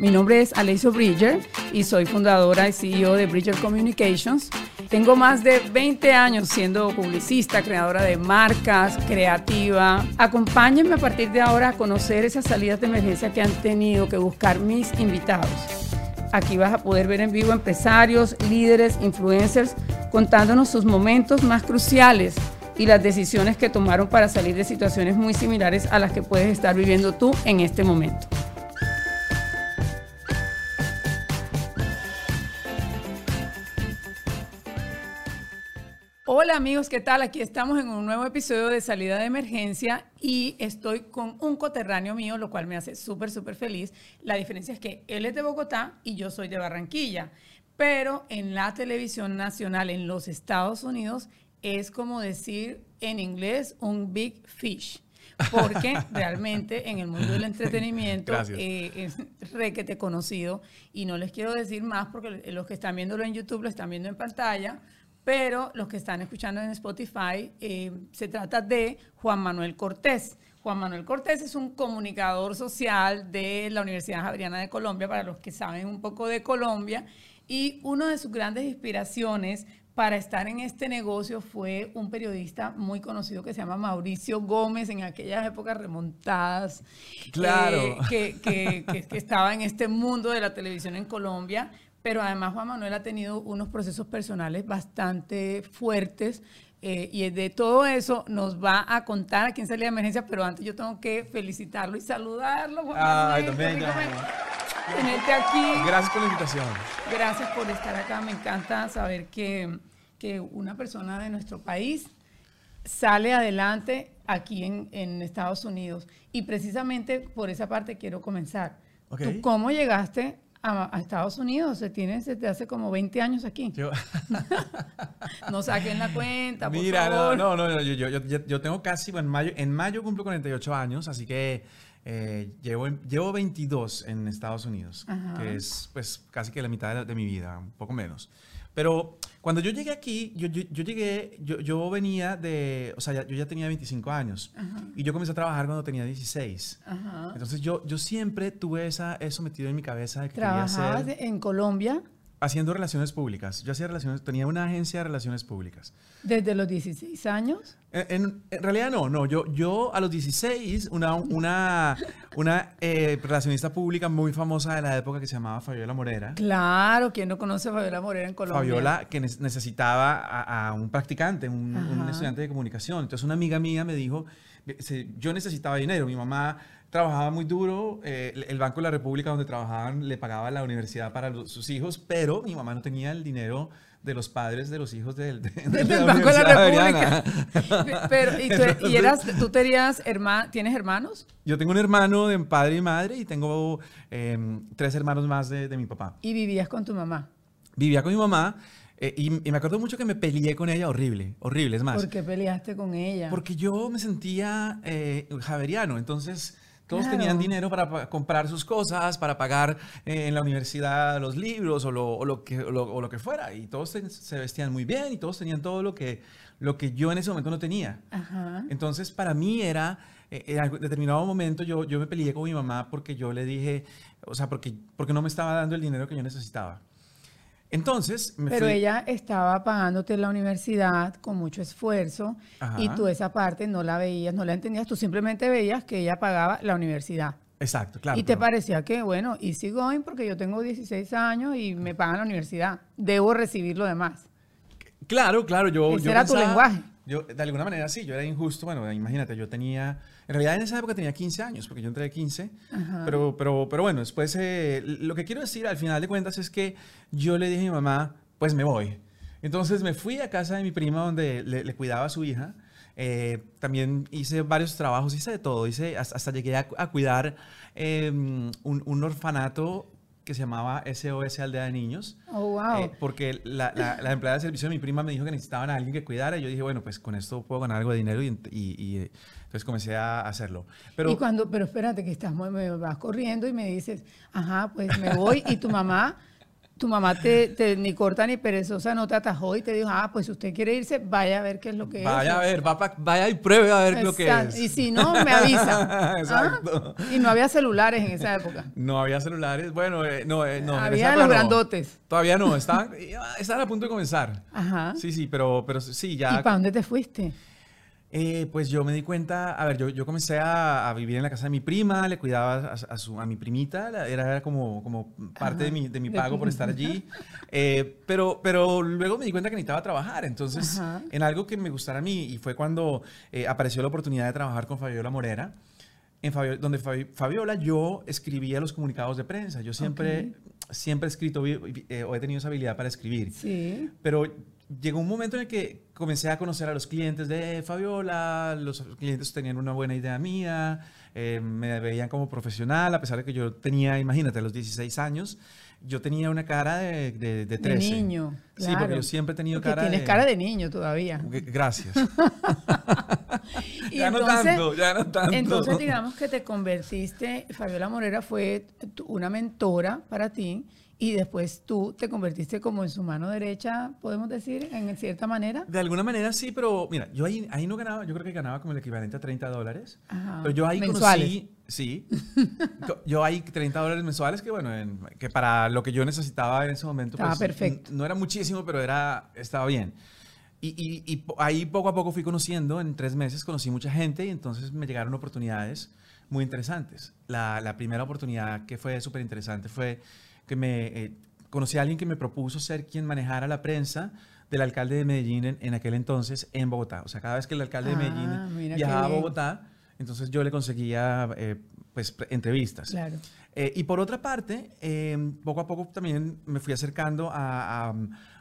Mi nombre es Alessio Bridger y soy fundadora y CEO de Bridger Communications. Tengo más de 20 años siendo publicista, creadora de marcas, creativa. Acompáñenme a partir de ahora a conocer esas salidas de emergencia que han tenido que buscar mis invitados. Aquí vas a poder ver en vivo empresarios, líderes, influencers, contándonos sus momentos más cruciales y las decisiones que tomaron para salir de situaciones muy similares a las que puedes estar viviendo tú en este momento. Hola amigos, ¿qué tal? Aquí estamos en un nuevo episodio de Salida de Emergencia y estoy con un coterráneo mío, lo cual me hace súper, súper feliz. La diferencia es que él es de Bogotá y yo soy de Barranquilla, pero en la televisión nacional en los Estados Unidos es como decir en inglés un big fish. Porque realmente en el mundo del entretenimiento eh, es requete conocido y no les quiero decir más porque los que están viéndolo en YouTube lo están viendo en pantalla, pero los que están escuchando en Spotify eh, se trata de Juan Manuel Cortés. Juan Manuel Cortés es un comunicador social de la Universidad Javeriana de Colombia, para los que saben un poco de Colombia, y una de sus grandes inspiraciones para estar en este negocio fue un periodista muy conocido que se llama Mauricio Gómez en aquellas épocas remontadas. Claro. Eh, que, que, estaba en este mundo de la televisión en Colombia. Pero además Juan Manuel ha tenido unos procesos personales bastante fuertes. Eh, y de todo eso nos va a contar aquí en Salida de Emergencia, pero antes yo tengo que felicitarlo y saludarlo. Juan Ay, también. Tenerte aquí. Gracias por la invitación. Gracias por estar acá. Me encanta saber que que una persona de nuestro país sale adelante aquí en, Estados Unidos. Y precisamente por esa parte quiero comenzar. ¿Tú cómo llegaste a, Estados Unidos? Se tienes desde hace como 20 años aquí. no saquen la cuenta, por Mira, favor. no, no, no, yo, yo, yo, tengo casi, en mayo, en mayo cumplo 48 años, así que eh, llevo, llevo 22 en Estados Unidos, que es pues casi que la mitad de, de mi vida, un poco menos. Pero cuando yo llegué aquí, yo, yo, llegué, yo, yo, venía de, o sea, yo ya tenía 25 años y yo comencé a trabajar cuando tenía 16. Entonces yo, yo siempre tuve esa, eso metido en mi cabeza de que ¿Trabajabas en Colombia? Haciendo relaciones públicas. Yo hacía relaciones, tenía una agencia de relaciones públicas. ¿Desde los 16 años? En, realidad no, no. Yo, yo a los 16, una, una, una eh, relacionista pública muy famosa de la época que se llamaba Fabiola Morera. Claro, ¿quién no conoce a Fabiola Morera en Colombia? Fabiola, que necesitaba a, un practicante, un, un, estudiante de comunicación. Entonces una amiga mía me dijo, yo necesitaba dinero, mi mamá trabajaba muy duro. Eh, el Banco de la República, donde trabajaban, le pagaba la universidad para sus hijos, pero mi mamá no tenía el dinero de los padres de los hijos del, de, Banco de la República. pero, ¿y, tú, ¿y eras, tú tenías tienes hermanos? Yo tengo un hermano de padre y madre y tengo em, tres hermanos más de, de, mi papá. ¿Y vivías con tu mamá? Vivía con mi mamá. Eh, y, me acuerdo mucho que me peleé con ella horrible, horrible, es más. ¿Por qué peleaste con ella? Porque yo me sentía eh, javeriano, entonces todos tenían dinero para comprar sus cosas, para pagar eh, en la universidad los libros o lo, que, lo, que fuera. Y todos se, vestían muy bien y todos tenían todo lo que, lo que yo en ese momento no tenía. Entonces, para mí era, eh, en determinado momento yo, yo me peleé con mi mamá porque yo le dije, o sea, porque, porque no me estaba dando el dinero que yo necesitaba. Entonces, Pero ella estaba pagándote la universidad con mucho esfuerzo y tú esa parte no la veías, no la entendías, tú simplemente veías que ella pagaba la universidad. Exacto, claro. Y te parecía que, bueno, easy going porque yo tengo 16 años y me pagan la universidad, debo recibir lo demás. Claro, claro, yo... Ese era tu lenguaje. Yo, de alguna manera sí, yo era injusto. Bueno, imagínate, yo tenía. En realidad en esa época tenía 15 años, porque yo entré de 15. Pero, pero, pero bueno, después. Eh, lo que quiero decir al final de cuentas es que yo le dije a mi mamá, pues me voy. Entonces me fui a casa de mi prima donde le, cuidaba a su hija. Eh, también hice varios trabajos, hice de todo. Hice, hasta, llegué a, cuidar em, un, un orfanato que se llamaba SOS Aldea de Niños. Oh, wow. Eh, porque la, la, empleada de servicio de mi prima me dijo que necesitaban a alguien que cuidara. Y yo dije, bueno, pues con esto puedo ganar algo de dinero y, y, eh, entonces comencé a hacerlo. Pero, y cuando, pero espérate que estás, me vas corriendo y me dices, ajá, pues me voy y tu mamá tu mamá te, te, ni corta ni perezosa no te atajó y te dijo, ah, pues si usted quiere irse, vaya a ver qué es lo que vaya es. Vaya a ver, vaya y pruebe a ver lo que es. Y si no, me avisa. Exacto. Y no había celulares en esa época. No había celulares, bueno, eh, no, eh, no. Había los grandotes. Todavía no, estaban, estaban a punto de comenzar. Ajá. Sí, sí, pero, pero sí, ya. ¿Y para dónde te fuiste? Eh, pues yo me di cuenta, a ver, yo, yo comencé a, vivir en la casa de mi prima, le cuidaba a, su, a mi primita, era, era como, como parte de mi, de mi pago por estar allí, eh, pero, pero luego me di cuenta que necesitaba trabajar, entonces en algo que me gustara a mí, y fue cuando eh, apareció la oportunidad de trabajar con Fabiola Morera, en donde Fabiola yo escribía los comunicados de prensa, yo siempre, siempre he escrito o he tenido esa habilidad para escribir, sí. pero llegó un momento en el que comencé a conocer a los clientes de Fabiola, los clientes tenían una buena idea mía, eh, me veían como profesional, a pesar de que yo tenía, imagínate, a los 16 años, yo tenía una cara de, de, de 13. De niño. Sí, porque yo siempre he tenido cara tienes cara de niño todavía. Gracias. ya no tanto, ya no tanto. Entonces, digamos que te convertiste, Fabiola Morera fue una mentora para ti y después tú te convertiste como en su mano derecha, podemos decir, en cierta manera. De alguna manera sí, pero mira, yo ahí, ahí no ganaba, yo creo que ganaba como el equivalente a 30 dólares. Pero yo ahí mensuales. conocí, sí, yo ahí 30 dólares mensuales, que bueno, que para lo que yo necesitaba en ese momento, estaba pues, perfecto. No era muchísimo, pero era, estaba bien. Y, y, y, ahí poco a poco fui conociendo, en tres meses conocí mucha gente y entonces me llegaron oportunidades muy interesantes. La, la primera oportunidad que fue súper interesante fue que me eh, conocí a alguien que me propuso ser quien manejara la prensa del alcalde de Medellín en, aquel entonces en Bogotá. O sea, cada vez que el alcalde de ah, Medellín viajaba a Bogotá, entonces yo le conseguía eh, pues, entrevistas. Claro. Eh, y por otra parte, poco a poco también me fui acercando a,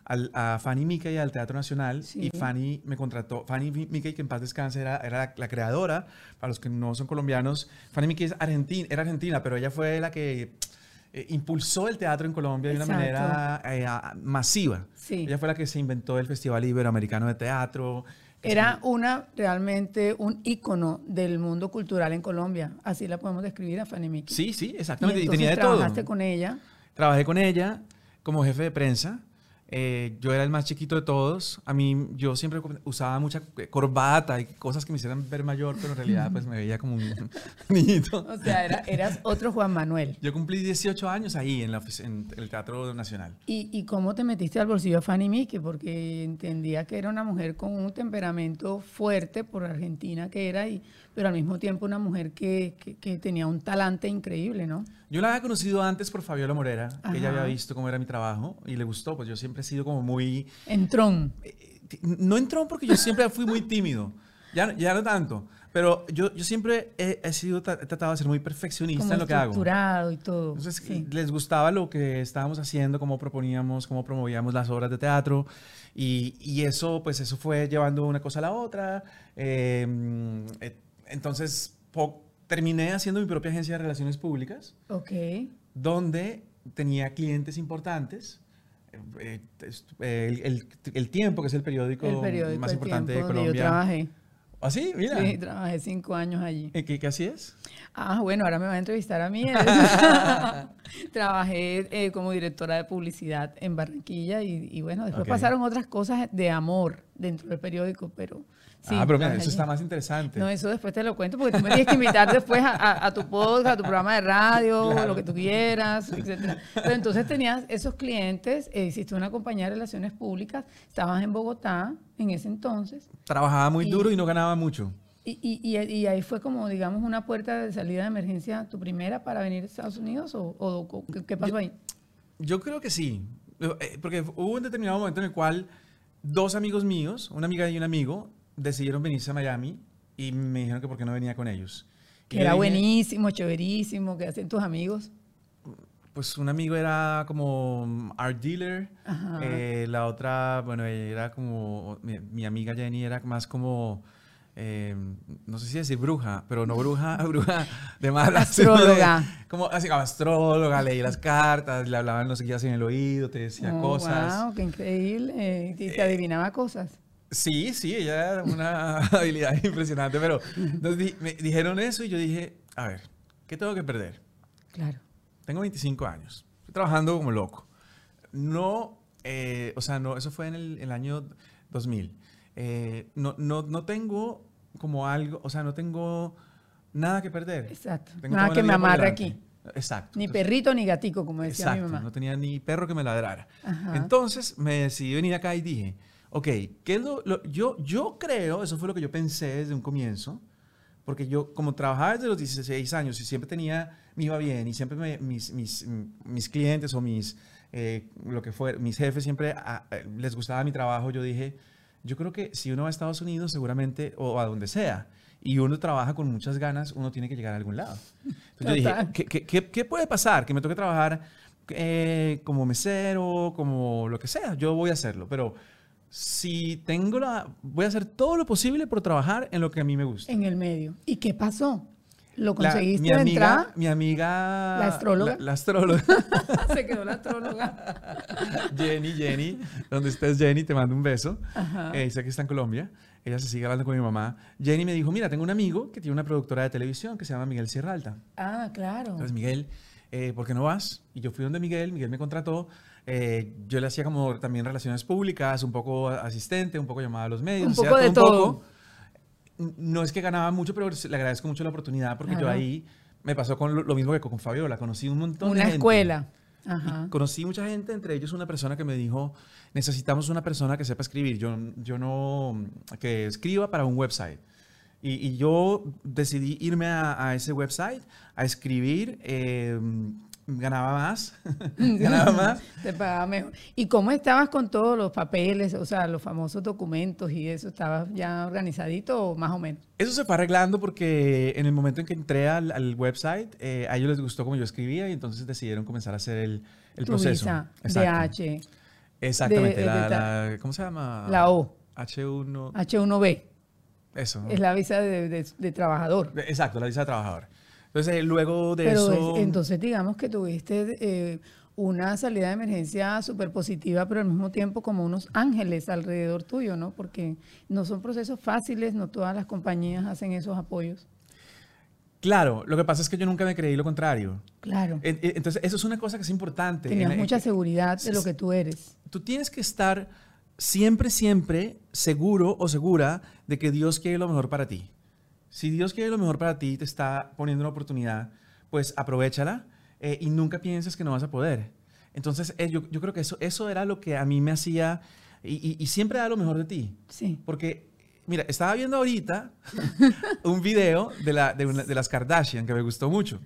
a, Fanny Mickey al Teatro Nacional y Fanny me contrató. Fanny Mickey, que en paz descanse, era, era la, creadora, para los que no son colombianos. Fanny Mickey es argentina, era argentina, pero ella fue la que eh, impulsó el teatro en Colombia de una manera eh, masiva. Ella fue la que se inventó el Festival Iberoamericano de Teatro. Era una realmente un ícono del mundo cultural en Colombia. Así la podemos describir a Fanny Mickey. Sí, sí, exactamente. Y, tenía de trabajaste con ella. Trabajé con ella como jefe de prensa. Eh, yo era el más chiquito de todos. A mí, yo siempre usaba mucha corbata y cosas que me hicieran ver mayor, pero en realidad pues me veía como un niñito. O sea, eras otro Juan Manuel. Yo cumplí 18 años ahí en, el Teatro Nacional. ¿Y, ¿Y, cómo te metiste al bolsillo a Fanny Mickey? Porque entendía que era una mujer con un temperamento fuerte por Argentina que era, y, pero al mismo tiempo una mujer que, que, tenía un talante increíble, ¿no? Yo la había conocido antes por Fabiola Morera, que ella había visto cómo era mi trabajo y le gustó, pues yo siempre he sido como muy... Entrón. Eh, no entrón porque yo siempre fui muy tímido, ya, ya no tanto. Pero yo, yo siempre he, sido, tratado de ser muy perfeccionista en lo que hago. estructurado y todo. Entonces, les gustaba lo que estábamos haciendo, cómo proponíamos, cómo promovíamos las obras de teatro. Y, y eso, pues eso fue llevando una cosa a la otra. Em, eh, entonces, terminé haciendo mi propia agencia de relaciones públicas. Ok. Donde tenía clientes importantes. Eh, eh, el, el, Tiempo, que es el periódico, más importante de Colombia. Yo trabajé. ¿Ah, sí? Mira. Sí, trabajé cinco años allí. ¿Qué, qué así es? Ah, bueno, ahora me va a entrevistar a mí. trabajé eh, como directora de publicidad en Barranquilla y, y bueno, después pasaron otras cosas de amor dentro del periódico, pero ah, pero mira, eso está más interesante. No, eso después te lo cuento porque tú me tienes que invitar después a, tu podcast, a tu programa de radio, lo que tú quieras, etc. Pero entonces tenías esos clientes, eh, hiciste una compañía de relaciones públicas, estabas en Bogotá en ese entonces. Trabajaba muy duro y no ganaba mucho. Y, y, ahí fue como, digamos, una puerta de salida de emergencia, tu primera para venir a Estados Unidos o, ¿qué, pasó ahí? Yo creo que sí, eh, porque hubo un determinado momento en el cual dos amigos míos, una amiga y un amigo, decidieron venirse a Miami y me dijeron que por qué no venía con ellos. Que era buenísimo, chéverísimo, que hacen tus amigos. Pues un amigo era como art dealer, eh, la otra, bueno, era como, mi, amiga Jenny era más como, eh, no sé si decir bruja, pero no bruja, bruja de mala. Astróloga. como así como astróloga, leía las cartas, le hablaban no sé qué en el oído, te decía oh, cosas. ¡Wow! ¡Qué increíble! y te eh, adivinaba cosas. Sí, sí, ella era una habilidad impresionante, pero me dijeron eso y yo dije, a ver, ¿qué tengo que perder? Claro. Tengo 25 años, estoy trabajando como loco. no, eh, o sea, no, eso fue en el, año 2000. Eh, no, no, no tengo como algo, o sea, no tengo nada que perder. Exacto. nada que me amarre aquí. Exacto. Ni perrito ni gatico, como decía mi mamá. No tenía ni perro que me ladrara. Entonces me decidí venir acá y dije, ok, ¿qué es lo, yo, yo creo, eso fue lo que yo pensé desde un comienzo, porque yo como trabajaba desde los 16 años y siempre tenía, me iba bien y siempre mis, mis, mis, clientes o mis, eh, lo que fue, mis jefes siempre ah, eh, les gustaba mi trabajo, yo dije, yo creo que si uno va a Estados Unidos seguramente, o a donde sea, y uno trabaja con muchas ganas, uno tiene que llegar a algún lado. Entonces yo dije, ¿qué, qué, qué, puede pasar? Que me toque trabajar eh, como mesero, como lo que sea, yo voy a hacerlo, pero si tengo la... Voy a hacer todo lo posible por trabajar en lo que a mí me gusta. En el medio. ¿Y qué pasó? ¿Lo conseguiste mi amiga, Mi amiga... ¿La astróloga? La, astróloga. Se quedó la astróloga. Jenny, Jenny. Donde estés, Jenny, te mando un beso. Eh, dice que está en Colombia. Ella se sigue hablando con mi mamá. Jenny me dijo, mira, tengo un amigo que tiene una productora de televisión que se llama Miguel Sierra Alta. Ah, claro. Entonces, Miguel, eh, ¿por qué no vas? Y yo fui donde Miguel, Miguel me contrató. Eh, yo le hacía como también relaciones públicas, un poco asistente, un poco llamada a los medios. Un poco de todo. No es que ganaba mucho, pero le agradezco mucho la oportunidad porque yo ahí me pasó con lo, mismo que con Fabiola. Conocí un montón de gente. Una escuela. Conocí mucha gente, entre ellos una persona que me dijo, necesitamos una persona que sepa escribir. Yo, yo no, que escriba para un website. Y, yo decidí irme a, ese website a escribir. Eh, ganaba más, ganaba más. Te pagaba mejor. ¿Y cómo estabas con todos los papeles, o sea, los famosos documentos y eso? ¿Estabas ya organizadito o más o menos? Eso se fue arreglando porque en el momento en que entré al, website, eh, a ellos les gustó cómo yo escribía y entonces decidieron comenzar a hacer el, el tu proceso. Visa de H. Exactamente, la, ¿cómo se llama? La O. H1. H1B. Eso. Es la visa de, de, trabajador. Exacto, la visa de trabajador. Entonces, luego de eso... Pero entonces, digamos que tuviste eh, una salida de emergencia súper positiva, pero al mismo tiempo como unos ángeles alrededor tuyo, ¿no? Porque no son procesos fáciles, no todas las compañías hacen esos apoyos. Claro, lo que pasa es que yo nunca me creí lo contrario. Claro. Entonces, eso es una cosa que es importante. Tenías mucha seguridad de lo que tú eres. Tú tienes que estar siempre, siempre seguro o segura de que Dios quiere lo mejor para ti. Si Dios quiere lo mejor para ti, te está poniendo una oportunidad, pues aprovechala eh, y nunca pienses que no vas a poder. Entonces, eh, yo, creo que eso, eso era lo que a mí me hacía y, siempre da lo mejor de ti. Sí. Porque, mira, estaba viendo ahorita un video de, la, de, de las Kardashian que me gustó mucho.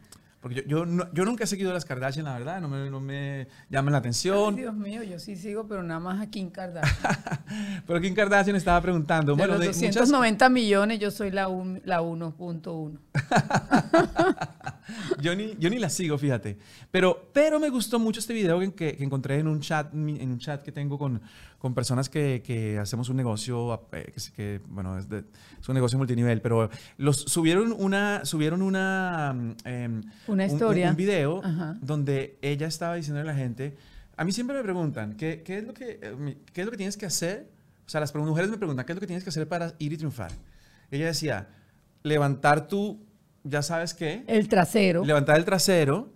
Porque yo, yo, yo, nunca he seguido a las Kardashian, la verdad, no me, no me llaman la atención. Dios mío, yo sí sigo, pero nada más a Kim Kardashian. pero Kim Kardashian estaba preguntando. De bueno, los 290 millones, yo soy la, la 1.1. yo, ni, yo ni la sigo, fíjate. Pero, pero me gustó mucho este video que, que encontré en un chat, en un chat que tengo con, con personas que, que hacemos un negocio, eh, que, que bueno, es, de, es, un negocio multinivel, pero los subieron una, subieron una, em, una historia, un, video donde ella estaba diciendo a la gente, a mí siempre me preguntan, ¿qué, qué, es lo que, eh, ¿qué es lo que tienes que hacer? O sea, las mujeres me preguntan, ¿qué es lo que tienes que hacer para ir y triunfar? Ella decía, levantar tu, ya sabes qué. El trasero. Levantar el trasero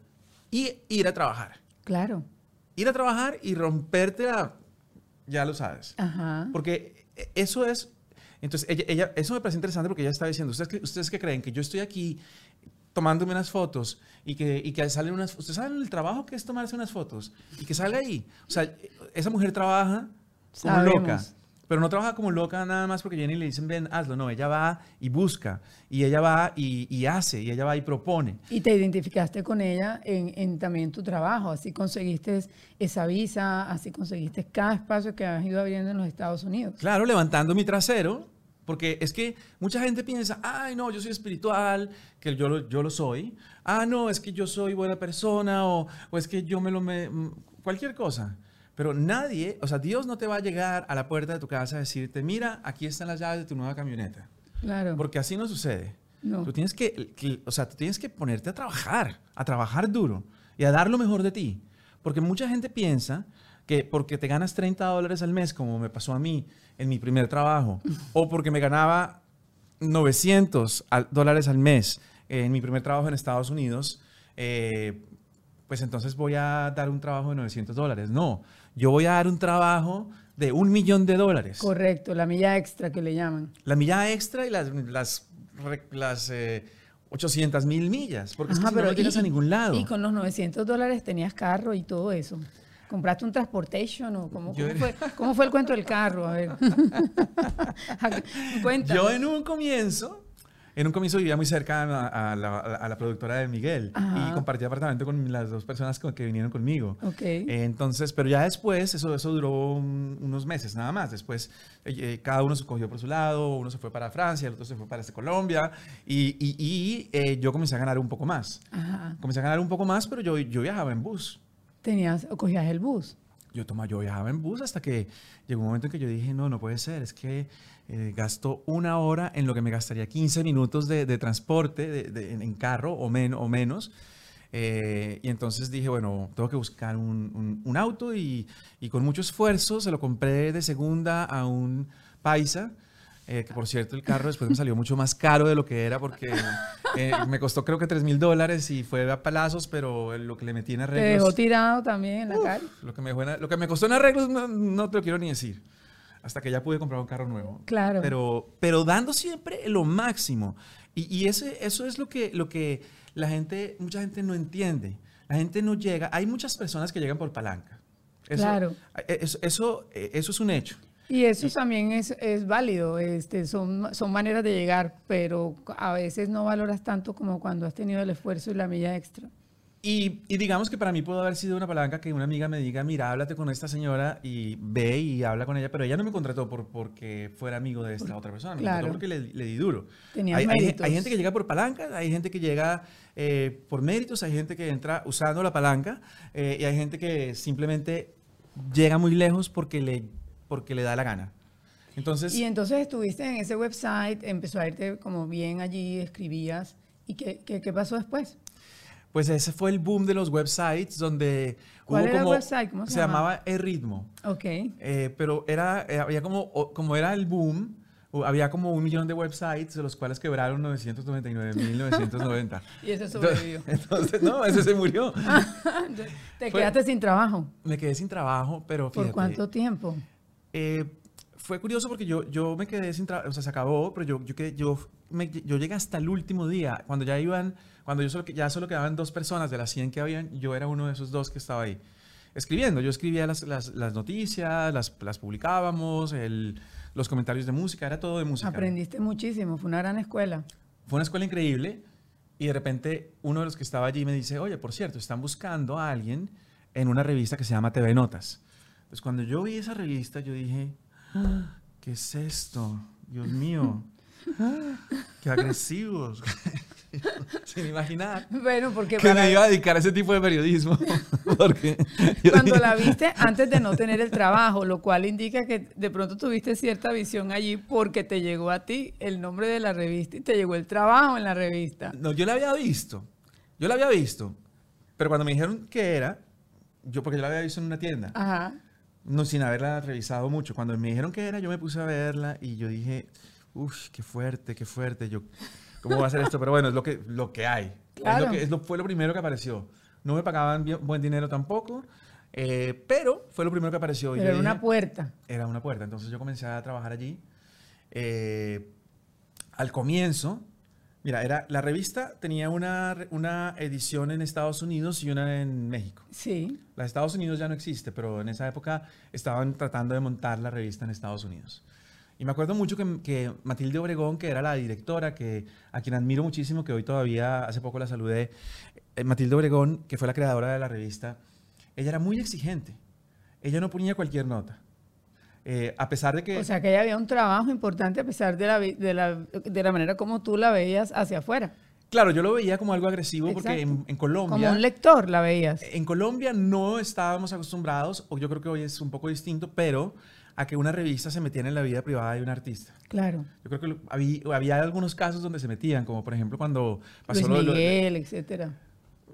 y ir a trabajar. Claro. Ir a trabajar y romperte la ya lo sabes. Ajá. Porque eso es, entonces ella, eso me parece interesante porque ella está diciendo, ¿ustedes, ¿ustedes qué creen? Que yo estoy aquí tomándome unas fotos y que, y que salen unas, ¿ustedes saben el trabajo que es tomarse unas fotos? Y que salga ahí. O sea, esa mujer trabaja como loca. Pero no trabaja como loca nada más porque Jenny le dicen, ven, hazlo. No, ella va y busca. Y ella va y, hace. Y ella va y propone. Y te identificaste con ella en, en, también tu trabajo. Así conseguiste esa visa, así conseguiste cada espacio que has ido abriendo en los Estados Unidos. Claro, levantando mi trasero. Porque es que mucha gente piensa, ay, no, yo soy espiritual, que yo lo, yo lo soy. Ah, no, es que yo soy buena persona o, o es que yo me lo... Me, cualquier cosa. Pero nadie, o sea, Dios no te va a llegar a la puerta de tu casa a decirte, mira, aquí están las llaves de tu nueva camioneta. Claro. Porque así no sucede. No. Tú tienes que, o sea, tú tienes que ponerte a trabajar, a trabajar duro y a dar lo mejor de ti. Porque mucha gente piensa que porque te ganas 30 dólares al mes, como me pasó a mí en mi primer trabajo, o porque me ganaba 900 dólares al mes en mi primer trabajo en Estados Unidos, eh, pues entonces voy a dar un trabajo de 900 dólares. No, yo voy a dar un trabajo de un millón de dólares. Correcto, la milla extra que le llaman. La milla extra y las, las, las 800 eh, mil millas, porque es que pero no tienes a ningún lado. Y con los 900 dólares tenías carro y todo eso. ¿Compraste un transportation o cómo, fue, cómo fue el cuento del carro? A ver. Yo en un comienzo en un comienzo vivía muy cerca a, la, productora de Miguel y compartí apartamento con las dos personas que vinieron conmigo. Okay. entonces, pero ya después, eso, eso duró unos meses nada más. Después, eh, eh, cada uno se cogió por su lado, uno se fue para Francia, el otro se fue para este Colombia y, y, eh, yo comencé a ganar un poco más. Comencé a ganar un poco más, pero yo, yo viajaba en bus. ¿Tenías o cogías el bus? Yo, toma, yo viajaba en bus hasta que llegó un momento en que yo dije, no, no puede ser, es que eh, gasto una hora en lo que me gastaría 15 minutos de, transporte en, carro o, o menos. Eh, y entonces dije, bueno, tengo que buscar un, auto y, con mucho esfuerzo se lo compré de segunda a un paisa. Eh, que por cierto el carro después me salió mucho más caro de lo que era porque me costó creo que 3 mil dólares y fue a palazos, pero lo que le metí en arreglos... Te dejó tirado también en la calle. Lo que, me lo que me costó en arreglos no, no te lo quiero ni decir hasta que ya pude comprar un carro nuevo. Claro. Pero, pero dando siempre lo máximo. Y, y ese, eso es lo que, lo que la gente, mucha gente no entiende. La gente no llega. Hay muchas personas que llegan por palanca. claro. Eh, eso, eso, eh, eso, es un hecho. Y eso también es, es, válido, este, son, son maneras de llegar, pero a veces no valoras tanto como cuando has tenido el esfuerzo y la milla extra. Y, digamos que para mí pudo haber sido una palanca que una amiga me diga, mira, háblate con esta señora y ve y habla con ella, pero ella no me contrató por, porque fuera amigo de esta otra persona, me contrató porque le, di duro. hay, hay, hay, gente que llega por palanca, hay gente que llega eh, por méritos, hay gente que entra usando la palanca eh, y hay gente que simplemente llega muy lejos porque le, porque le da la gana. Entonces, y entonces estuviste en ese website, empezó a irte como bien allí, escribías. ¿Y qué, qué, qué pasó después? Pues ese fue el boom de los websites donde ¿Cuál hubo era como, el website? ¿Cómo se, se llamaba El Ritmo. Ok. Eh, pero era, eh, había como, como era el boom, había como un millón de websites, de los cuales quebraron 999.990. y ese sobrevivió. Entonces, no, ese se murió. ¿Te quedaste sin trabajo? Me quedé sin trabajo, pero ¿Por cuánto tiempo? Eh, fue curioso porque yo, yo me quedé sin trabajo, o sea, se acabó, pero yo, yo, yo, me, yo llegué hasta el último día, cuando ya iban cuando yo solo, ya solo quedaban dos personas de las 100 que habían, yo era uno de esos dos que estaba ahí escribiendo. Yo escribía las, las, las noticias, las, las publicábamos, el, los comentarios de música, era todo de música. Aprendiste muchísimo, fue una gran escuela. Fue una escuela increíble y de repente uno de los que estaba allí me dice, oye, por cierto, están buscando a alguien en una revista que se llama TV Notas. Entonces cuando yo vi esa revista, yo dije, ah, ¿qué es esto? Dios mío, qué agresivos. sin imaginar bueno, porque que me iba a dedicar a ese tipo de periodismo. porque Cuando la viste antes de no tener el trabajo, lo cual indica que de pronto tuviste cierta visión allí porque te llegó a ti el nombre de la revista y te llegó el trabajo en la revista. No, yo la había visto. Yo la había visto. Pero cuando me dijeron que era, yo porque yo la había visto en una tienda. Ajá. No, sin haberla revisado mucho. Cuando me dijeron que era, yo me puse a verla y yo dije, uff, qué fuerte, qué fuerte. Yo ¿Cómo va a ser esto? Pero bueno, es lo que, lo que hay. Es lo que, fue lo primero que apareció. No me pagaban buen dinero tampoco, eh, pero fue lo primero que apareció. era una puerta. Era una puerta. Entonces yo comencé a trabajar allí. Eh, al comienzo, mira, era, la revista tenía una, una edición en Estados Unidos y una en México. Sí. La de Estados Unidos ya no existe, pero en esa época estaban tratando de montar la revista en Estados Unidos. Y me acuerdo mucho que, Matilde Obregón, que era la directora, que, a quien admiro muchísimo, que hoy todavía hace poco la saludé, eh, Matilde Obregón, que fue la creadora de la revista, ella era muy exigente. Ella no ponía cualquier nota. Eh, a pesar de que... O sea, que ella había un trabajo importante a pesar de la, de la, de la manera como tú la veías hacia afuera. Claro, yo lo veía como algo agresivo porque en, en, Colombia... Como un lector la veías. En Colombia no estábamos acostumbrados, o yo creo que hoy es un poco distinto, pero a que una revista se metiera en la vida privada de un artista. Claro. Yo creo que había, había algunos casos donde se metían, como por ejemplo cuando pasó Luis Miguel, etcétera.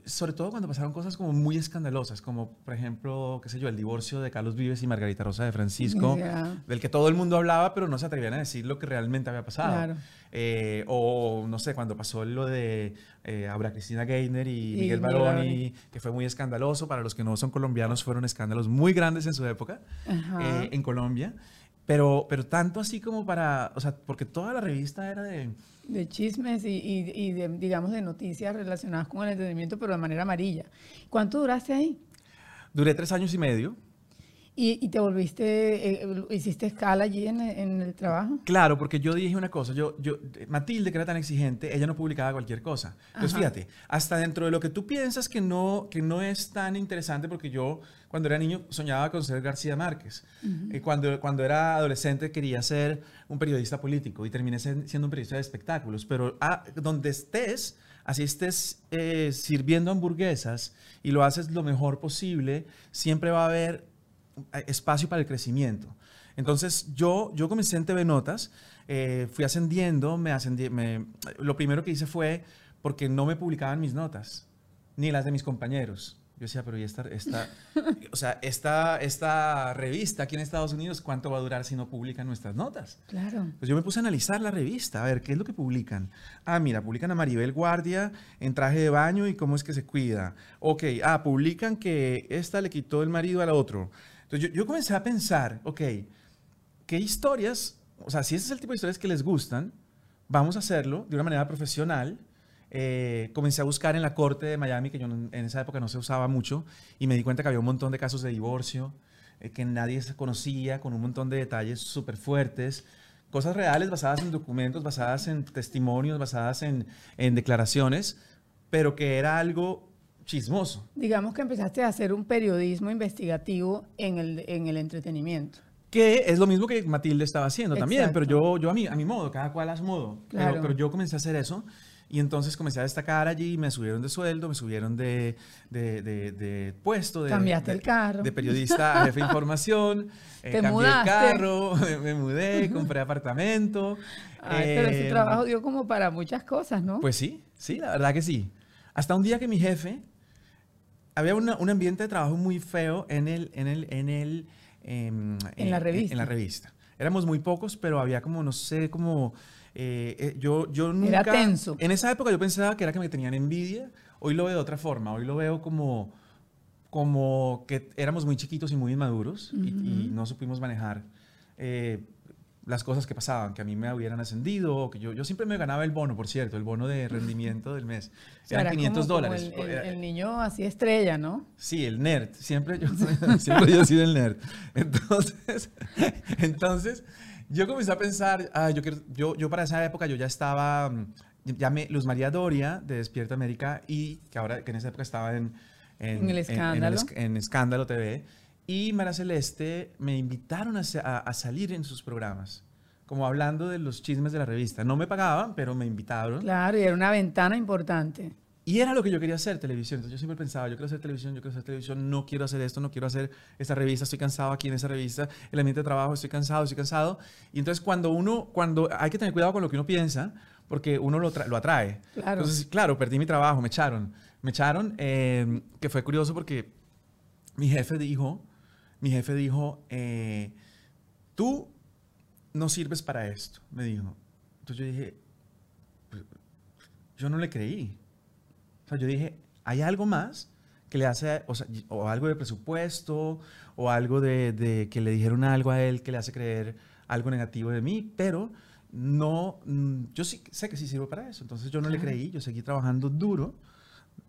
Sobre todo cuando pasaron cosas como muy escandalosas, como por ejemplo, qué sé yo, el divorcio de Carlos Vives y Margarita Rosa de Francisco, del que todo el mundo hablaba, pero no se atrevían a decir lo que realmente había pasado. Eh, o no sé, cuando pasó lo de eh, Abra Cristina Gainer y, Miguel Baroni, que fue muy escandaloso. Para los que no son colombianos, fueron escándalos muy grandes en su época eh, en Colombia. Pero, pero tanto así como para, o sea, porque toda la revista era de... De chismes y, y, de, digamos, de noticias relacionadas con el entretenimiento, pero de manera amarilla. ¿Cuánto duraste ahí? Duré tres años y medio. ¿Y, te volviste, eh, hiciste escala allí en, el trabajo? Claro, porque yo dije una cosa, yo, yo, Matilde, que era tan exigente, ella no publicaba cualquier cosa. Entonces, fíjate, hasta dentro de lo que tú piensas que no, que no es tan interesante, porque yo cuando era niño soñaba con ser García Márquez. y cuando, cuando era adolescente quería ser un periodista político y terminé siendo un periodista de espectáculos. Pero ah, donde estés, así estés eh, sirviendo hamburguesas y lo haces lo mejor posible, siempre va a haber espacio para el crecimiento. Entonces yo, yo comencé en TV Notas, eh, fui ascendiendo, me ascendí, me, lo primero que hice fue porque no me publicaban mis notas, ni las de mis compañeros. Yo decía, pero ¿y esta, esta, o sea, esta, esta revista aquí en Estados Unidos, cuánto va a durar si no publican nuestras notas? Claro. Pues yo me puse a analizar la revista, a ver, ¿qué es lo que publican? Ah, mira, publican a Maribel Guardia en traje de baño y cómo es que se cuida. Ok, ah, publican que esta le quitó el marido al otro. Entonces yo, comencé a pensar, ok, ¿qué historias, o sea, si ese es el tipo de historias que les gustan, vamos a hacerlo de una manera profesional. Eh, comencé a buscar en la corte de Miami, que yo en esa época no se usaba mucho, y me di cuenta que había un montón de casos de divorcio eh, que nadie se conocía, con un montón de detalles súper fuertes, cosas reales basadas en documentos, basadas en testimonios, basadas en, en declaraciones, pero que era algo chismoso. Digamos que empezaste a hacer un periodismo investigativo en el, en el entretenimiento. Que es lo mismo que Matilde estaba haciendo también, pero yo, yo a, mí, a mi modo, cada cual a su modo. Claro. Pero, yo comencé a hacer eso y entonces comencé a destacar allí, me subieron de sueldo, me subieron de, de, de, puesto. De, Cambiaste el carro. De periodista a jefe de información. Eh, Te cambié el carro, me, mudé, compré apartamento. pero ese eh, trabajo dio como para muchas cosas, ¿no? Pues sí, sí, la verdad que sí. Hasta un día que mi jefe había un ambiente de trabajo muy feo en el, en el, en el, em, en la revista. En, la revista. Éramos muy pocos, pero había como, no sé, como, eh, eh, yo, yo nunca... Era tenso. En esa época yo pensaba que era que me tenían envidia. Hoy lo veo de otra forma. Hoy lo veo como, como que éramos muy chiquitos y muy inmaduros y, no supimos manejar eh, las cosas que pasaban, que a mí me hubieran ascendido, que yo, yo siempre me ganaba el bono, por cierto, el bono de rendimiento del mes. Eran 500 dólares. el, niño así estrella, ¿no? Sí, el nerd. Siempre yo, siempre yo he sido el nerd. Entonces, entonces yo comencé a pensar, ah, yo, yo, yo para esa época yo ya estaba, mm, ya me, Luz María Doria de Despierta América y que ahora, que en esa época estaba en... En, el escándalo. en Escándalo TV y Mara Celeste me invitaron a, salir en sus programas, como hablando de los chismes de la revista. No me pagaban, pero me invitaron. Claro, y era una ventana importante. Y era lo que yo quería hacer, televisión. Entonces yo siempre pensaba, yo quiero hacer televisión, yo quiero hacer televisión, no quiero hacer esto, no quiero hacer esta revista, estoy cansado aquí en esa revista, el ambiente de trabajo, estoy cansado, estoy cansado. Y entonces cuando uno, cuando hay que tener cuidado con lo que uno piensa, porque uno lo, lo atrae. Claro. Entonces, claro, perdí mi trabajo, me echaron. Me echaron, eh, que fue curioso porque mi jefe dijo, mi jefe dijo, eh, tú no sirves para esto, me dijo. Entonces yo dije, pues, yo no le creí. O sea, yo dije, hay algo más que le hace, o, sea, o algo de presupuesto, o algo de, que le dijeron algo a él que le hace creer algo negativo de mí, pero no, mm, yo sí sé que sí sirvo para eso. Entonces yo no le creí, yo seguí trabajando duro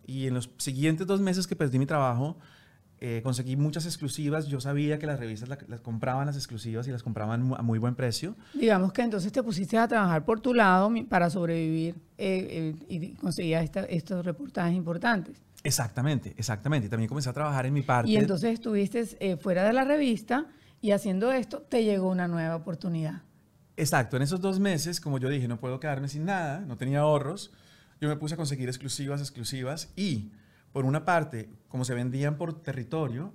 y en los siguientes dos meses que perdí mi trabajo, eh, conseguí muchas exclusivas. Yo sabía que las revistas las compraban las exclusivas y las compraban a muy buen precio. Digamos que entonces te pusiste a trabajar por tu lado para sobrevivir eh, eh, y conseguías estos reportajes importantes. Exactamente, exactamente. Y también comencé a trabajar en mi parte. Y entonces estuviste fuera de la revista y haciendo esto te llegó una nueva oportunidad. Exacto, en esos dos meses, como yo dije, no puedo quedarme sin nada, no tenía ahorros, yo me puse a conseguir exclusivas, exclusivas y por una parte, como se vendían por territorio,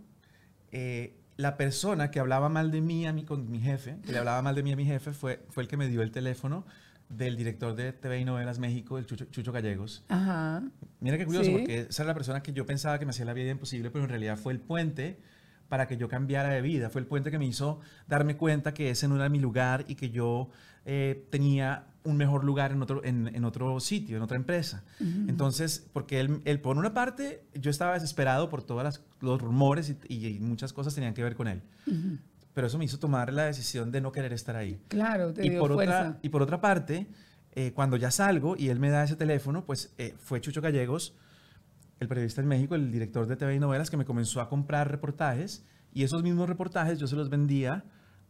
eh, la persona que hablaba mal de mí a mí con mi jefe, que le hablaba mal de mí a mi jefe, fue, fue el que me dio el teléfono del director de TV y Novelas México, el Chucho, Chucho Gallegos. Ajá. Mira qué curioso, Sí. porque esa era la persona que yo pensaba que me hacía la vida imposible, pero en realidad fue el puente para que yo cambiara de vida. Fue el puente que me hizo darme cuenta que ese no era mi lugar y que yo eh, tenía un mejor lugar en otro, en, en otro sitio, en otra empresa. Entonces, porque él, él, por una parte, yo estaba desesperado por todos los rumores y, y muchas cosas tenían que ver con él. Pero eso me hizo tomar la decisión de no querer estar ahí. Claro, te Y dio por, fuerza. otra, y por otra parte, eh, cuando ya salgo y él me da ese teléfono, pues eh, fue Chucho Gallegos, el periodista en México, el director de TV y novelas, que me comenzó a comprar reportajes y esos mismos reportajes yo se los vendía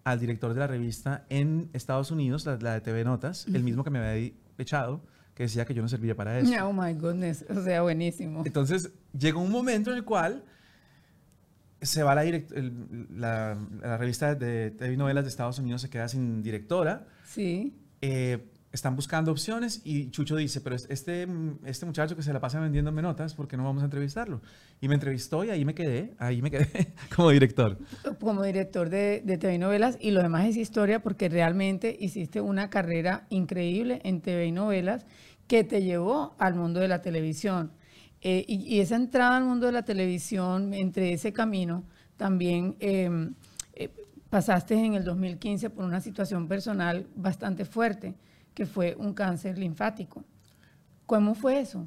al director de la revista en Estados Unidos, la, la de TV Notas, el mismo que me había echado, que decía que yo no servía para eso. Oh my goodness, o sea, buenísimo. Entonces llegó un momento en el cual se va la, el- la, la revista de TV y novelas de Estados Unidos, se queda sin directora Sí. eh, están buscando opciones y Chucho dice, pero es- este, este muchacho que se la pasa vendiéndome notas, ¿por qué no vamos a entrevistarlo? Y me entrevistó y ahí me quedé, ahí me quedé como director. como director de, de TV y novelas y lo demás es historia porque realmente hiciste una carrera increíble en TV y novelas que te llevó al mundo de la televisión. Eh, y, y esa entrada al mundo de la televisión, entre ese camino, también eh, eh, pasaste en el 2015 por una situación personal bastante fuerte, que fue un cáncer linfático. ¿Cómo fue eso?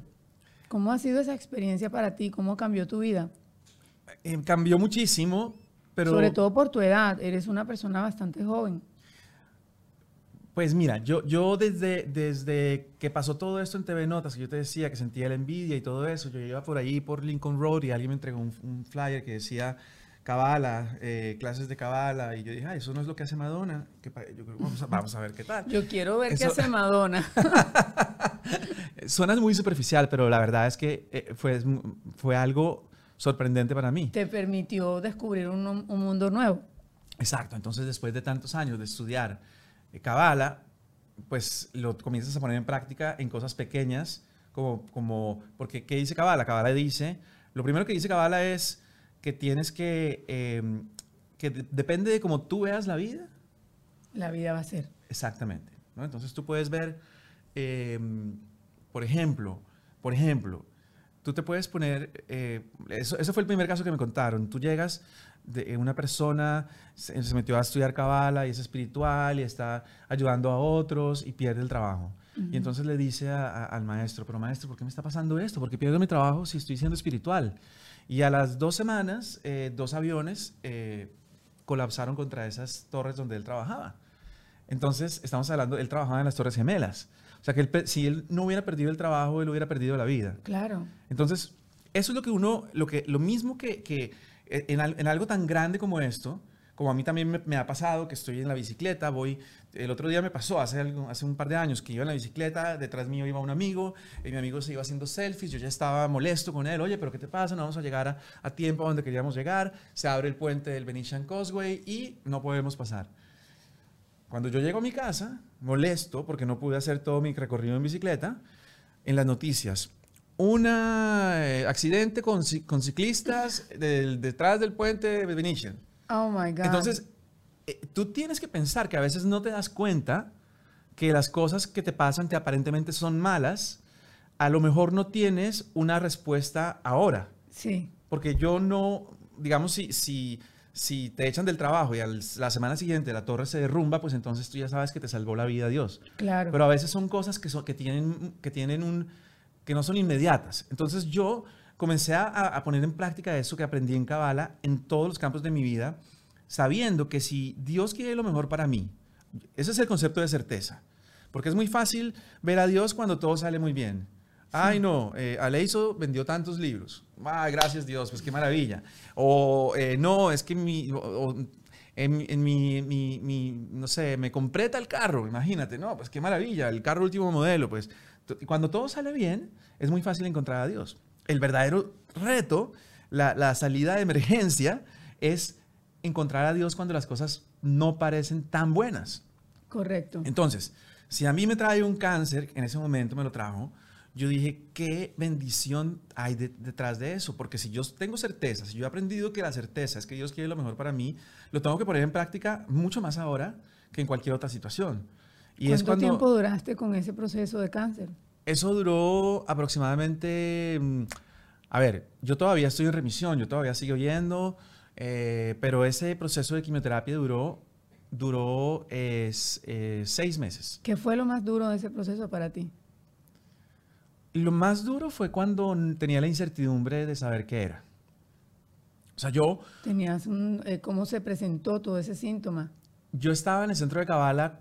¿Cómo ha sido esa experiencia para ti? ¿Cómo cambió tu vida? Eh, cambió muchísimo, pero... Sobre todo por tu edad, eres una persona bastante joven. Pues mira, yo, yo desde, desde que pasó todo esto en TV Notas, que yo te decía que sentía la envidia y todo eso, yo iba por ahí por Lincoln Road y alguien me entregó un, un flyer que decía Cabala, eh, clases de Cabala, y yo dije, ay, eso no es lo que hace Madonna. que yo creo, vamos, a, vamos a ver qué tal. Yo quiero ver qué Eso- hace Madonna. Eh, Suena muy superficial, pero la verdad es que eh, fue, fue algo sorprendente para mí. Te permitió descubrir un, un mundo nuevo. Exacto, entonces después de tantos años de estudiar eh, Kabbalah, pues lo comienzas a poner en práctica en cosas pequeñas, como, como porque ¿qué dice Kabbalah? Kabbalah dice, lo primero que dice Kabbalah es que tienes que, eh, que de- depende de cómo tú veas la vida, La vida va a ser. Exactamente. ¿no? Entonces tú puedes ver, eh, por ejemplo, por ejemplo, tú te puedes poner, eh, eso, eso fue el primer caso que me contaron, tú llegas de una persona, se, se metió a estudiar cabala y es espiritual y está ayudando a otros y pierde el trabajo. Y entonces le dice a- a- al maestro, pero maestro, ¿por qué me está pasando esto? ¿Por qué pierdo mi trabajo si estoy siendo espiritual? Y a las dos semanas, eh, dos aviones eh, colapsaron contra esas torres donde él trabajaba. Entonces, estamos hablando, él trabajaba en las Torres Gemelas. O sea, que él si él no hubiera perdido el trabajo, él hubiera perdido la vida. Claro. Entonces, eso es lo que uno, lo, que, lo mismo que, que eh, en algo tan grande como esto, como a mí también me, ha pasado, que estoy en la bicicleta, voy, el otro día me pasó, hace, hace un par de años, que iba en la bicicleta, detrás mío iba un amigo, y mi amigo se iba haciendo selfies, yo ya estaba molesto con él, oye, pero ¿qué te pasa? No vamos a llegar a, tiempo a donde queríamos llegar, se abre el puente del Venetian Causeway y no podemos pasar. Cuando yo llego a mi casa, molesto porque no pude hacer todo mi recorrido en bicicleta, en las noticias, un accidente con, ci- con ciclistas del- detrás del puente de Venetian. Oh my God. Entonces, eh, tú tienes que pensar que a veces no te das cuenta que las cosas que te pasan que aparentemente son malas, a lo mejor no tienes una respuesta ahora. Sí. Porque yo no, digamos, si, si, si te echan del trabajo y a la semana siguiente la torre se derrumba, pues entonces tú ya sabes que te salvó la vida Dios. Claro. Pero a veces son cosas que, son, que, tienen, que tienen un que no son inmediatas. Entonces yo comencé a, a poner en práctica eso que aprendí en Kabbalah en todos los campos de mi vida, sabiendo que si Dios quiere lo mejor para mí, ese es el concepto de certeza. Porque es muy fácil ver a Dios cuando todo sale muy bien. Ay, no, eh, Aleiso vendió tantos libros. Ay, gracias Dios, pues qué maravilla. O eh, no, es que mi, o- o, en, en mi, mi- mi, no sé, me compré tal carro, imagínate, no, pues qué maravilla, el carro último modelo, pues cuando todo sale bien, es muy fácil encontrar a Dios. El verdadero reto, la, la salida de emergencia, es encontrar a Dios cuando las cosas no parecen tan buenas. Correcto. Entonces, si a mí me trae un cáncer, en ese momento me lo trajo, yo dije, ¿qué bendición hay de- detrás de eso? Porque si yo tengo certeza, si yo he aprendido que la certeza es que Dios quiere lo mejor para mí, lo tengo que poner en práctica mucho más ahora que en cualquier otra situación. Y ¿Cuánto es cuando, tiempo duraste con ese proceso de cáncer? Eso duró aproximadamente, mm, a ver, yo todavía estoy en remisión, yo todavía sigo yendo, eh, pero ese proceso de quimioterapia duró, duró eh, seis meses. ¿Qué fue lo más duro de ese proceso para ti? Lo más duro fue cuando tenía la incertidumbre de saber qué era. O sea, yo... Tenías un, eh, ¿Cómo se presentó todo ese síntoma? Yo estaba en el centro de Cabala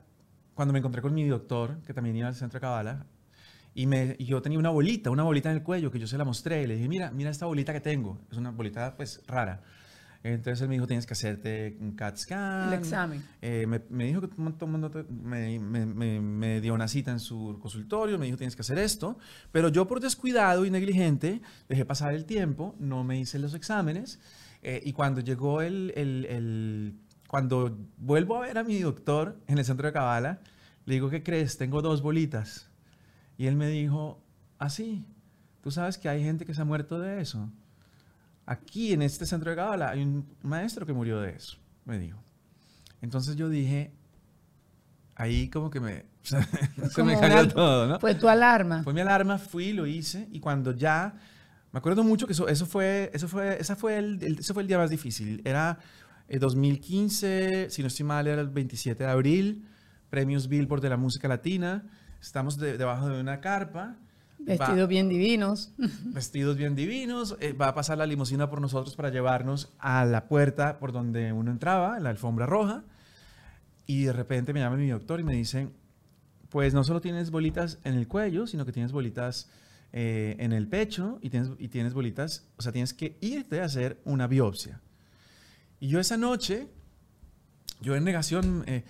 cuando me encontré con mi doctor, que también iba al centro de Cabala, y, me, yo tenía una bolita, una bolita en el cuello que yo se la mostré y le dije, mira, mira esta bolita que tengo. Es una bolita pues rara. Entonces él me dijo, tienes que hacerte un CAT scan. El examen. Eh, me, dijo que me, me, me, dio una cita en su consultorio, me dijo, tienes que hacer esto. Pero yo por descuidado y negligente dejé pasar el tiempo, no me hice los exámenes. Eh, y cuando llegó el, el, el, Cuando vuelvo a ver a mi doctor en el centro de Cabala, le digo, ¿qué crees? Tengo dos bolitas. Y él me dijo, así, ah, tú sabes que hay gente que se ha muerto de eso. Aquí en este centro de Gabala hay un maestro que murió de eso, me dijo. Entonces yo dije, ahí como que me, se me cayó todo, ¿no? Fue tu alarma. Fue mi alarma, fui, lo hice y cuando ya, me acuerdo mucho que eso, eso fue, eso fue, esa fue el, ese fue el día más difícil. Era el 2015, si no estoy mal, era el 27 de abril, premios Billboard de la música latina. Estamos debajo de una carpa Vestidos bien divinos. Vestidos bien divinos. Eh, va a pasar la limusina por nosotros para llevarnos a la puerta por donde uno entraba, la alfombra roja. Y de repente me llama mi doctor y me dice, pues no solo tienes bolitas en el cuello, sino que tienes bolitas eh, en el pecho y tienes, y tienes bolitas, o sea, tienes que irte a hacer una biopsia. Y yo esa noche, yo en negación, eh,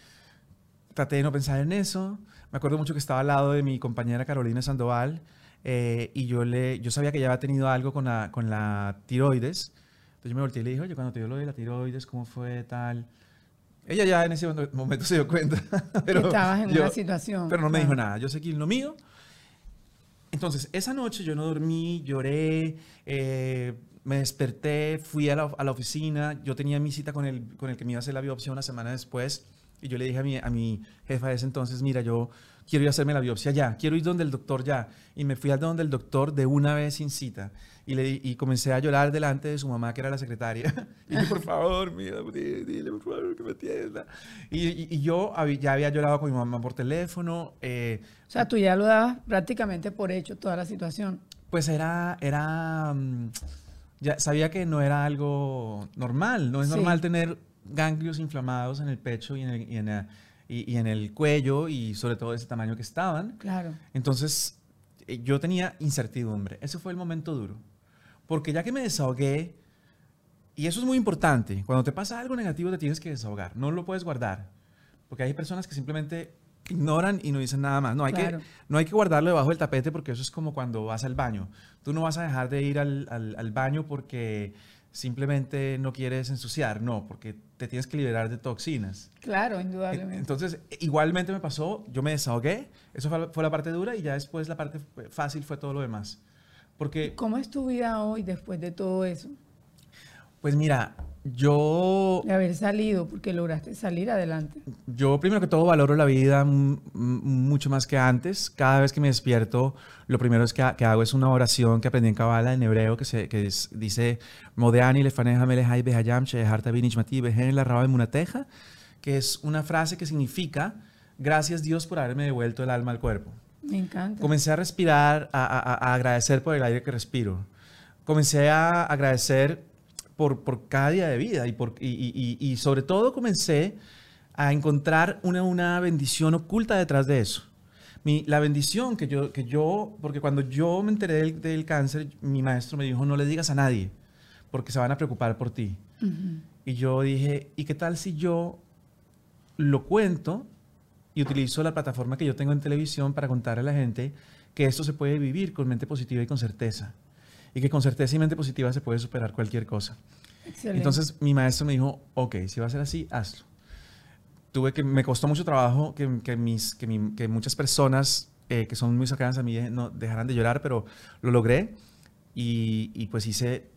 traté de no pensar en eso. Me acuerdo mucho que estaba al lado de mi compañera Carolina Sandoval eh, y yo, le, yo sabía que ella había tenido algo con la, con la tiroides. Entonces yo me volteé y le dije, oye, cuando te dio lo de la tiroides, ¿cómo fue tal? Ella ya en ese momento se dio cuenta. pero Estabas en una situación. Pero no me dijo nada. Yo sé que lo mío. Entonces, esa noche yo no dormí, lloré, eh, me desperté, fui a la, a la, oficina. Yo tenía mi cita con el, con el que me iba a hacer la biopsia una semana después. Y yo le dije a mi, a mi jefa de ese entonces, mira, yo quiero ir a hacerme la biopsia ya, quiero ir donde el doctor ya. Y me fui a donde el doctor de una vez sin cita. Y, le, y comencé a llorar delante de su mamá, que era la secretaria. y dije, por favor, mira, dile, por favor que me atienda. Y, y, yo ya había llorado con mi mamá por teléfono. Eh, o sea, tú ya lo dabas prácticamente por hecho toda la situación. Pues era, era, mm, ya sabía que no era algo normal. No es normal tener ganglios inflamados en el pecho y en el, y en, y, en el cuello y sobre todo de ese tamaño que estaban. Claro. Entonces, eh, yo tenía incertidumbre. Ese fue el momento duro. Porque ya que me desahogué, y eso es muy importante, cuando te pasa algo negativo te tienes que desahogar, no lo puedes guardar. Porque hay personas que simplemente ignoran y no dicen nada más. No hay, que, no hay que guardarlo debajo del tapete porque eso es como cuando vas al baño. Tú no vas a dejar de ir al, al, al baño porque simplemente no quieres ensuciar, no, porque te tienes que liberar de toxinas. Claro, indudablemente. Entonces, igualmente me pasó, yo me desahogué, eso fue, la parte dura y ya después la parte fácil fue todo lo demás. Porque, ¿Cómo es tu vida hoy después de todo eso? Pues mira, yo... De haber salido, porque lograste salir adelante. Yo primero que todo valoro la vida mucho más que antes. Cada vez que me despierto, lo primero es que, hago es una oración que aprendí en Kabbalah, en hebreo, que, se, que dice, Modeani lefaneja melehai behayam sheharta binishmati behen la raba munateja, que es una frase que significa, gracias Dios por haberme devuelto el alma al cuerpo. Me encanta. Comencé a respirar, a, a, a agradecer por el aire que respiro. Comencé a agradecer por, por cada día de vida y, por, y, y, sobre todo comencé a encontrar una, una bendición oculta detrás de eso. Mi, la bendición que yo, que yo, porque cuando yo me enteré del, del, cáncer, mi maestro me dijo, no le digas a nadie, porque se van a preocupar por ti. Y yo dije, ¿y qué tal si yo lo cuento y utilizo la plataforma que yo tengo en televisión para contar a la gente que esto se puede vivir con mente positiva y con certeza? Y que con certeza y mente positiva se puede superar cualquier cosa. Entonces mi maestro me dijo, ok, si va a ser así, hazlo. Tuve que, me costó mucho trabajo que, que mis, que, que, muchas personas eh, que son muy cercanas a mí no dejaran de llorar, pero lo logré y, y pues hice,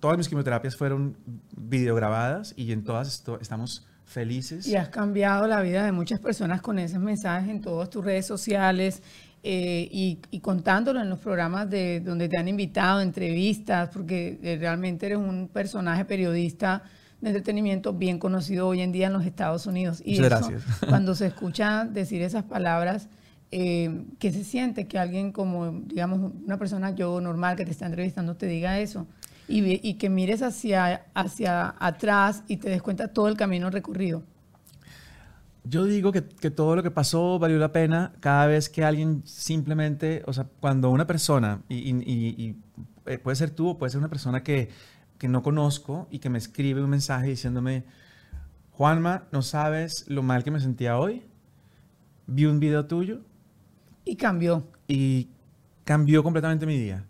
todas mis quimioterapias fueron videograbadas y en todas estamos felices. Y has cambiado la vida de muchas personas con esos mensajes en todas tus redes sociales eh, y, y, contándolo en los programas de donde te han invitado, entrevistas, porque eh, realmente eres un personaje periodista de entretenimiento bien conocido hoy en día en los Estados Unidos. Y Muchas gracias. cuando se escucha decir esas palabras, eh, ¿qué se siente que alguien como, digamos, una persona yo normal que te está entrevistando te diga eso? Y, y que mires hacia, hacia atrás y te des cuenta todo el camino recorrido. Yo digo que, que, todo lo que pasó valió la pena cada vez que alguien simplemente, o sea, cuando una persona, y, y, y eh, puede ser tú o puede ser una persona que, que no conozco y que me escribe un mensaje diciéndome, Juanma, no sabes lo mal que me sentía hoy. Vi un video tuyo. Y cambió. Y cambió completamente mi día.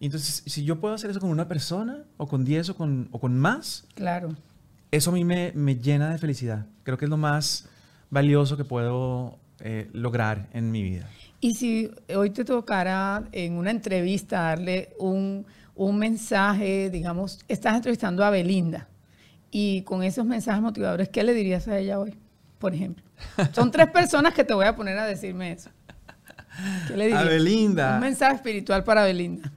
Y entonces, si yo puedo hacer eso con una persona, o con 10, o con, o con más, claro. eso a mí me, me, llena de felicidad. Creo que es lo más valioso que puedo eh, lograr en mi vida. Y si hoy te tocara en una entrevista darle un, un mensaje, digamos, estás entrevistando a Belinda y con esos mensajes motivadores, ¿qué le dirías a ella hoy, por ejemplo? Son tres personas que te voy a poner a decirme eso. ¿Qué le dirías? A Belinda. Un mensaje espiritual para Belinda.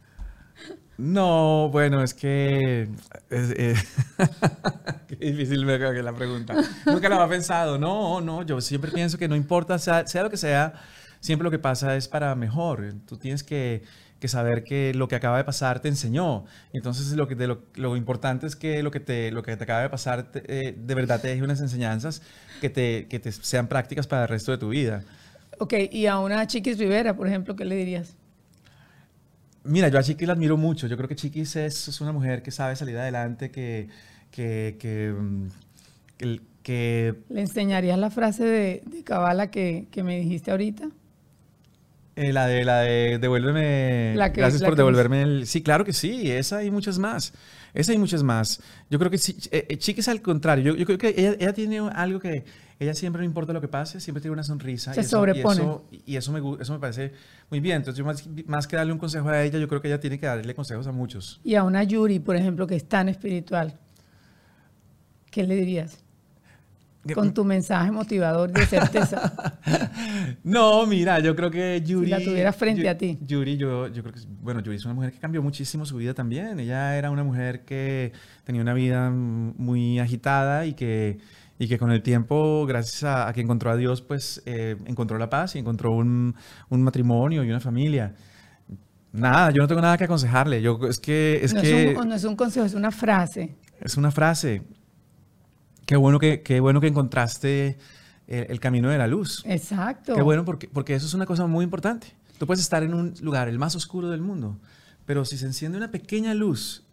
No, bueno, es que... Es, eh, qué difícil me que la pregunta. Nunca lo había pensado. No, no, yo siempre pienso que no importa, sea, sea lo que sea, siempre lo que pasa es para mejor. Tú tienes que que saber que lo que acaba de pasar te enseñó. Entonces, lo, que de lo, importante es que lo que te, lo que te acaba de pasar eh, de verdad te deje unas enseñanzas que te, que te sean prácticas para el resto de tu vida. Ok, y a una Chiquis Rivera, por ejemplo, ¿qué le dirías? Mira, yo a Chiquis la admiro mucho. Yo creo que Chiquis es, es una mujer que sabe salir adelante, que, que, que, que, que... ¿Le enseñarías la frase de, de Cabala que, que me dijiste ahorita? Eh, la de la de devuélveme. gracias por devolverme el. Sí, claro que sí. Esa y muchas más. Esa y muchas más. Yo creo que sí. Eh, eh Chiquis al contrario. Yo, yo creo que ella, ella, tiene algo que. Ella siempre, no importa lo que pase, siempre tiene una sonrisa. Se sobrepone. Y, eso, me, eso me parece muy bien. Entonces, yo más, más, que darle un consejo a ella, yo creo que ella tiene que darle consejos a muchos. Y a una Yuri, por ejemplo, que es tan espiritual. ¿Qué le dirías? Con tu mensaje motivador de certeza. no, mira, yo creo que Yuri... Si la tuvieras frente a ti. Yuri, yo, yo creo que... Bueno, Yuri es una mujer que cambió muchísimo su vida también. Ella era una mujer que tenía una vida muy agitada y que, y que con el tiempo, gracias a, que encontró a Dios, pues eh, encontró la paz y encontró un, un, matrimonio y una familia. Nada, yo no tengo nada que aconsejarle. Yo, es que... Es no, que es un, no es un consejo, es una frase. Es una frase. Qué bueno que, qué bueno que encontraste el, camino de la luz. Exacto. Qué bueno porque, porque eso es una cosa muy importante. Tú puedes estar en un lugar, el más oscuro del mundo, pero si se enciende una pequeña luz,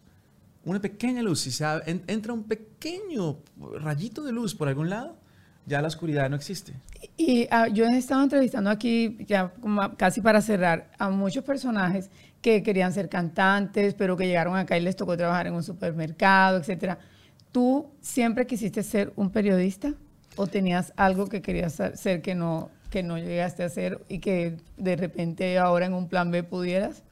una pequeña luz, si se entra un pequeño rayito de luz por algún lado, ya la oscuridad no existe. Y, ah, yo he estado entrevistando aquí, ya casi para cerrar, a muchos personajes que querían ser cantantes, pero que llegaron acá y les tocó trabajar en un supermercado, etcétera. ¿Tú siempre quisiste ser un periodista o tenías algo que querías ser que no, que no llegaste a hacer y que de repente ahora en un plan B pudieras?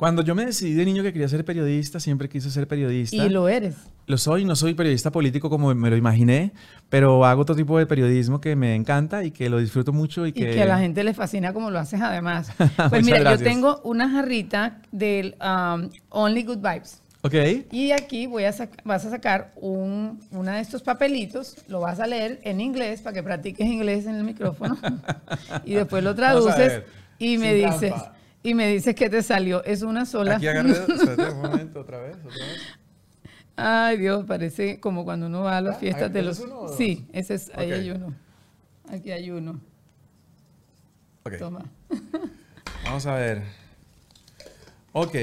Cuando yo me decidí de niño que quería ser periodista, siempre quise ser periodista. Y lo eres. Lo soy, no soy periodista político como me lo imaginé, pero hago otro tipo de periodismo que me encanta y que lo disfruto mucho. Y que, y que a la gente le fascina como lo haces además. Pues mira, yo tengo una jarrita del um, Only Good Vibes. Ok. Y aquí voy a vas a sacar un, uno de estos papelitos, lo vas a leer en inglés para que practiques inglés en el micrófono y después lo traduces y me dices y me dices qué te salió. Es una sola. Aquí agarré, un momento, otra vez, otra vez. Ay, Dios, parece como cuando uno va a las fiestas de los... sí, ese es, ahí hay uno. Aquí hay uno. Okay. Toma. Vamos a ver. Ok,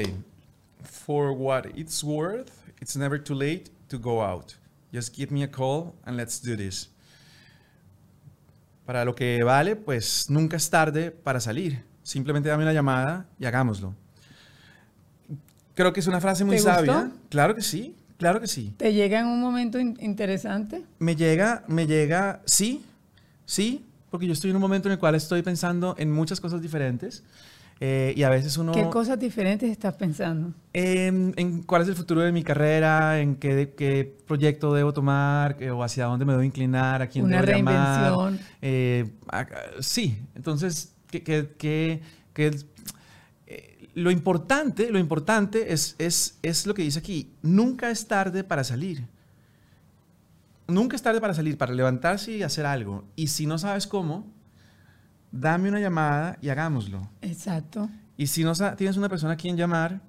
for what it's worth, it's never too late to go out. Just give me a call and let's do this. Para lo que vale, pues nunca es tarde para salir. Simplemente dame una llamada y hagámoslo. Creo que es una frase muy sabia. Claro que sí, claro que sí. ¿Te llega en un momento interesante? Me llega, me llega, sí, sí, porque yo estoy en un momento en el cual estoy pensando en muchas cosas diferentes Eh, y a veces uno... ¿Qué cosas diferentes estás pensando? En, cuál es el futuro de mi carrera, en qué, qué proyecto debo tomar, o hacia dónde me debo inclinar, a quién Una debo reinvención. Eh, sí, entonces, ¿qué, qué, qué, qué lo importante, lo importante es, es, es lo que dice aquí. Nunca es tarde para salir. Nunca es tarde para salir, para levantarse y hacer algo. Y si no sabes cómo, dame una llamada y hagámoslo. Exacto. Y si no tienes una persona a quien llamar,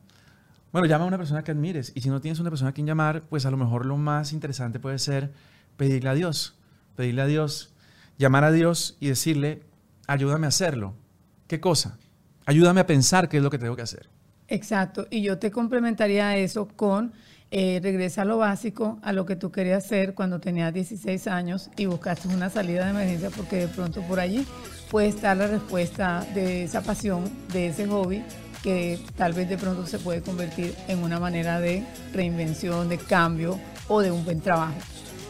bueno, llama a una persona que admires. Y si no tienes una persona a quien llamar, pues a lo mejor lo más interesante puede ser pedirle a Dios. Pedirle a Dios, llamar a Dios y decirle, ayúdame a hacerlo. ¿Qué cosa? Ayúdame a pensar qué es lo que tengo que hacer. Exacto. Y yo te complementaría eso con eh, regresa a lo básico, a lo que tú querías hacer cuando tenías 16 años y buscaste una salida de emergencia porque de pronto por allí puede estar la respuesta de esa pasión, de ese hobby que tal vez de pronto se puede convertir en una manera de reinvención, de cambio o de un buen trabajo.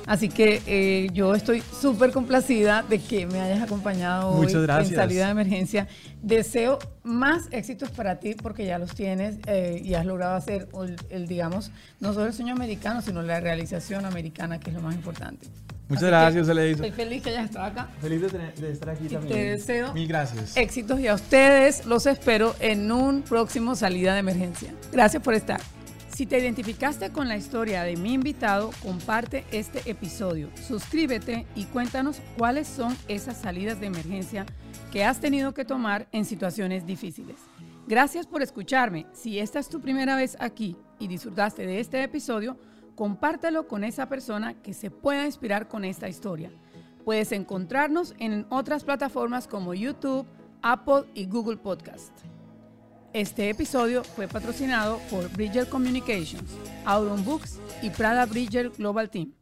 Así que eh, yo estoy súper complacida de que me hayas acompañado hoy en salida de emergencia. Deseo más éxitos para ti porque ya los tienes eh, y has logrado hacer el, digamos, no solo el sueño americano, sino la realización americana, que es lo más importante. Muchas gracias, Estoy feliz que hayas estado acá. Feliz de, estar aquí también. Te deseo Mil gracias. éxitos y a ustedes los espero en un próximo salida de emergencia. Gracias por estar. Si te identificaste con la historia de mi invitado, comparte este episodio, suscríbete y cuéntanos cuáles son esas salidas de emergencia que has tenido que tomar en situaciones difíciles. Gracias por escucharme. Si esta es tu primera vez aquí y disfrutaste de este episodio, compártelo con esa persona que se pueda inspirar con esta historia. Puedes encontrarnos en otras plataformas como YouTube, Apple y Google Podcast. Este episodio fue patrocinado por Bridger Communications, Auron Books y Prada Bridger Global Team.